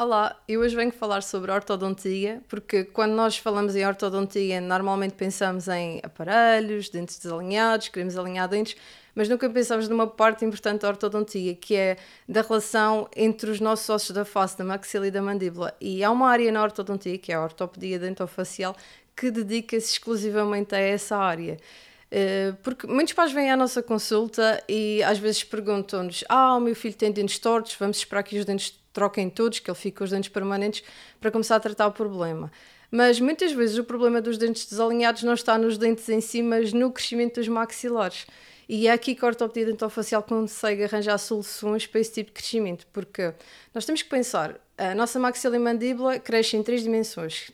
Olá, eu hoje venho falar sobre ortodontia, porque quando nós falamos em ortodontia, normalmente pensamos em aparelhos, dentes desalinhados, queremos alinhar dentes, mas nunca pensamos numa parte importante da ortodontia, que é da relação entre os nossos ossos da face, da maxila e da mandíbula. E há uma área na ortodontia, que é a ortopedia dentofacial, que dedica-se exclusivamente a essa área. Eh, porque muitos pais vêm à nossa consulta e às vezes perguntam-nos: Ah, o meu filho tem dentes tortos, vamos esperar que os dentes troquem todos, que ele fique com os dentes permanentes, para começar a tratar o problema. Mas muitas vezes o problema dos dentes desalinhados não está nos dentes em si, mas no crescimento dos maxilares. E é aqui que a ortopedia dentofacial consegue arranjar soluções para esse tipo de crescimento, porque nós temos que pensar, a nossa maxila e mandíbula cresce em três dimensões,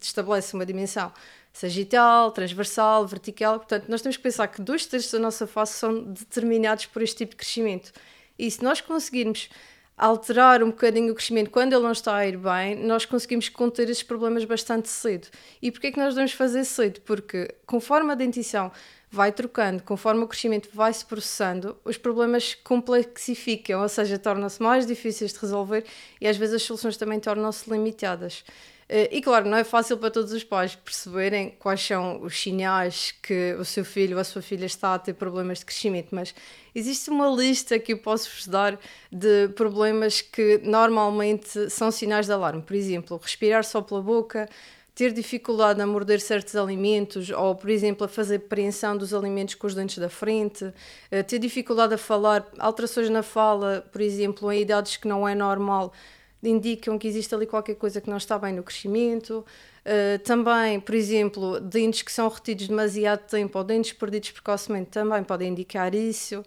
estabelece uma dimensão sagital, transversal, vertical, portanto nós temos que pensar que dois terços da nossa face são determinados por este tipo de crescimento. E se nós conseguirmos alterar um bocadinho o crescimento quando ele não está a ir bem, nós conseguimos conter esses problemas bastante cedo. E porquê é que nós devemos fazer cedo? Porque conforme a dentição vai trocando, conforme o crescimento vai se processando, os problemas complexificam, ou seja, tornam-se mais difíceis de resolver e às vezes as soluções também tornam-se limitadas. Eh, e claro, não é fácil para todos os pais perceberem quais são os sinais que o seu filho ou a sua filha está a ter problemas de crescimento, mas existe uma lista que eu posso vos dar de problemas que normalmente são sinais de alarme. Por exemplo, respirar só pela boca, ter dificuldade a morder certos alimentos ou, por exemplo, a fazer apreensão dos alimentos com os dentes da frente, eh, ter dificuldade a falar, alterações na fala, por exemplo, em idades que não é normal indicam que existe ali qualquer coisa que não está bem no crescimento. Uh, também, por exemplo, dentes que são retidos demasiado tempo ou dentes perdidos precocemente também podem indicar isso.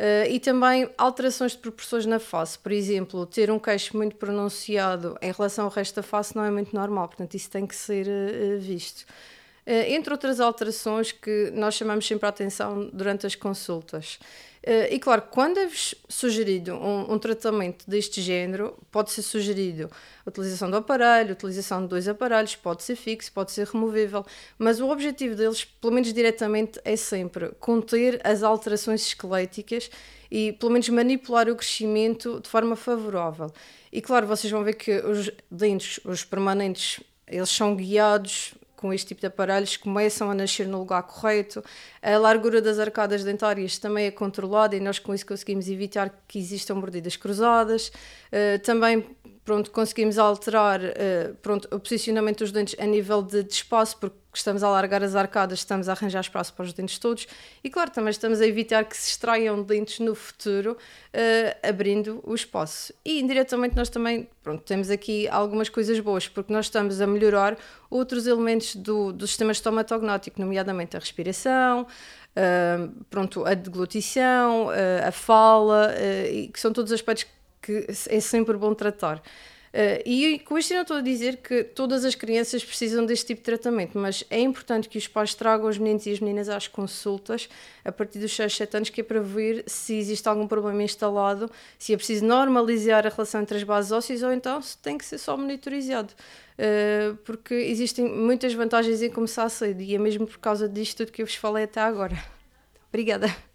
Uh, e também alterações de proporções na face, por exemplo, ter um queixo muito pronunciado em relação ao resto da face não é muito normal, portanto, isso tem que ser uh, visto. Entre outras alterações que nós chamamos sempre a atenção durante as consultas. Uh, e claro, quando é sugerido um, um, tratamento deste género, pode ser sugerido a utilização do aparelho, a utilização de dois aparelhos, pode ser fixo, pode ser removível, mas o objetivo deles, pelo menos diretamente, é sempre conter as alterações esqueléticas e pelo menos manipular o crescimento de forma favorável. E claro, vocês vão ver que os dentes, os permanentes, eles são guiados com este tipo de aparelhos começam a nascer no lugar correto. A largura das arcadas dentárias também é controlada e nós com isso conseguimos evitar que existam mordidas cruzadas. Uh, também pronto, conseguimos alterar uh, pronto, o posicionamento dos dentes a nível de, de, espaço, porque estamos a alargar as arcadas, estamos a arranjar espaço para os dentes todos e, claro, também estamos a evitar que se extraiam dentes no futuro, uh, abrindo o espaço. E, indiretamente, nós também pronto, temos aqui algumas coisas boas, porque nós estamos a melhorar outros elementos do, do sistema estomatognático, nomeadamente a respiração, uh, pronto, a deglutição, a fala, que são todos aspectos que é sempre bom tratar. Uh, e com isto não estou a dizer que todas as crianças precisam deste tipo de tratamento, mas é importante que os pais tragam os meninos e as meninas às consultas a partir dos 6, 7 anos, que é para ver se existe algum problema instalado, se é preciso normalizar a relação entre as bases ósseas ou então se tem que ser só monitorizado. Uh, porque existem muitas vantagens em começar cedo e é mesmo por causa disto tudo que eu vos falei até agora. Obrigada.